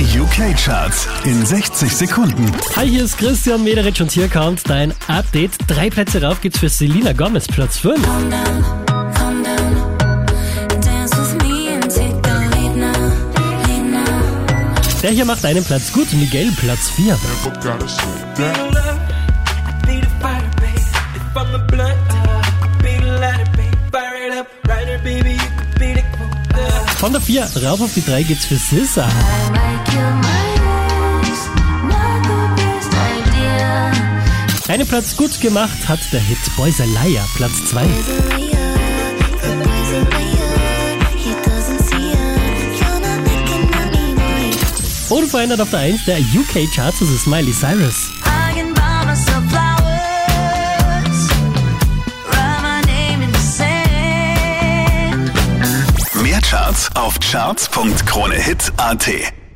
Die UK-Charts in 60 Sekunden. Hi, hier ist Christian Mederitsch und hier kommt dein Update. Drei Plätze rauf geht's für Selena Gomez, Platz 5. Calm down, calm down. Dance with me and take the lead now, lead now. Der hier macht einen Platz gut, Miguel, Platz 4. Never gotta slow down. love. I need a fire, babe. If I'm a blunt, I could be the lighter, babe. Fire it up, brighter, baby. You could be the quota. Von der 4 rauf auf die 3 geht's für SZA. Einen Platz gut gemacht hat der Hit Boys a Liar, Platz 2. Boy's a liar, the boy's a liar. He doesn't see ya. You're not looking at me, boy. Unverändert auf der 1 der UK-Charts ist Miley Cyrus. Mehr Charts auf charts.kronehit.at.